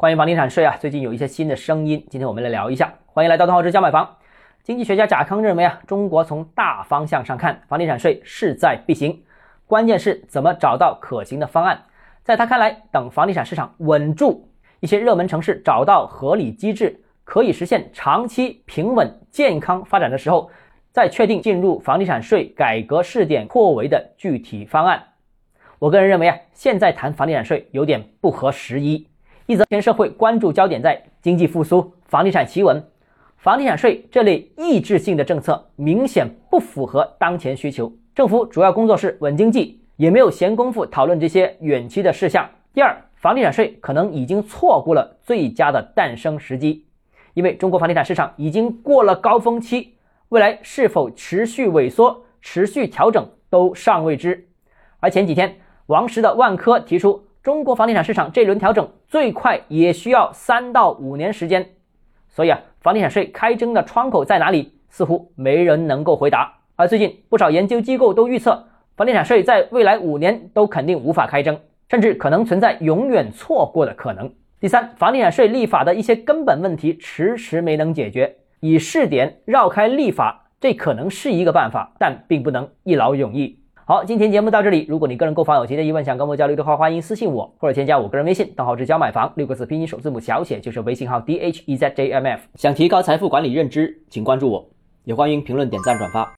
关于房地产税啊，最近有一些新的声音，今天我们来聊一下。欢迎来到东浩之家买房。经济学家贾康认为啊，中国从大方向上看，房地产税势在必行，关键是怎么找到可行的方案。在他看来，等房地产市场稳住，一些热门城市找到合理机制，可以实现长期平稳健康发展的时候，再确定进入房地产税改革试点扩围的具体方案。我个人认为啊，现在谈房地产税有点不合时宜。一则，全社会关注焦点在经济复苏、房地产企稳，房地产税这类抑制性的政策明显不符合当前需求。政府主要工作是稳经济，也没有闲工夫讨论这些远期的事项。第二，房地产税可能已经错过了最佳的诞生时机，因为中国房地产市场已经过了高峰期，未来是否持续萎缩、持续调整都尚未知。而前几天，王石的万科提出。中国房地产市场这轮调整最快也需要三到五年时间，所以啊，房地产税开征的窗口在哪里？似乎没人能够回答。而最近不少研究机构都预测，房地产税在未来五年都肯定无法开征，甚至可能存在永远错过的可能。第三，房地产税立法的一些根本问题迟迟没能解决，以试点绕开立法，这可能是一个办法，但并不能一劳永逸。好，今天节目到这里。如果你个人购房有其他疑问，想跟我交流的话，欢迎私信我或者添加我个人微信，账号是教买房六个字拼音首字母小写，就是微信号 d h e z j m f。想提高财富管理认知，请关注我，也欢迎评论、点赞、转发。